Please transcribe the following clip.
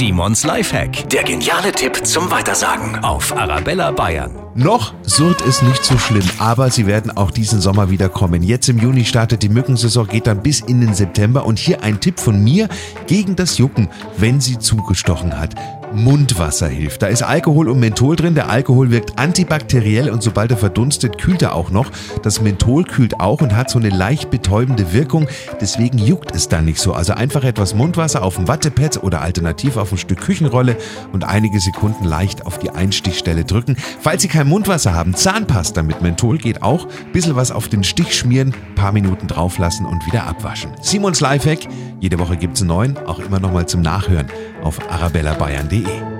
Simons Lifehack. Der geniale Tipp zum Weitersagen auf Arabella Bayern. Noch surrt es nicht so schlimm, aber sie werden auch diesen Sommer wieder kommen. Jetzt im Juni startet die Mückensaison, geht dann bis in den September. Und hier ein Tipp von mir gegen das Jucken, wenn sie zugestochen hat. Mundwasser hilft. Da ist Alkohol und Menthol drin. Der Alkohol wirkt antibakteriell und sobald er verdunstet, kühlt er auch noch. Das Menthol kühlt auch und hat so eine leicht betäubende Wirkung. Deswegen juckt es dann nicht so. Also einfach etwas Mundwasser auf dem Wattepad oder alternativ auf ein Stück Küchenrolle und einige Sekunden leicht auf die Einstichstelle drücken. Falls Sie kein Mundwasser haben, Zahnpasta mit Menthol geht auch. Bisschen was auf den Stich schmieren, paar Minuten drauflassen und wieder abwaschen. Simons Lifehack. Jede Woche gibt's einen neuen, auch immer noch mal zum Nachhören auf arabellabayern.de.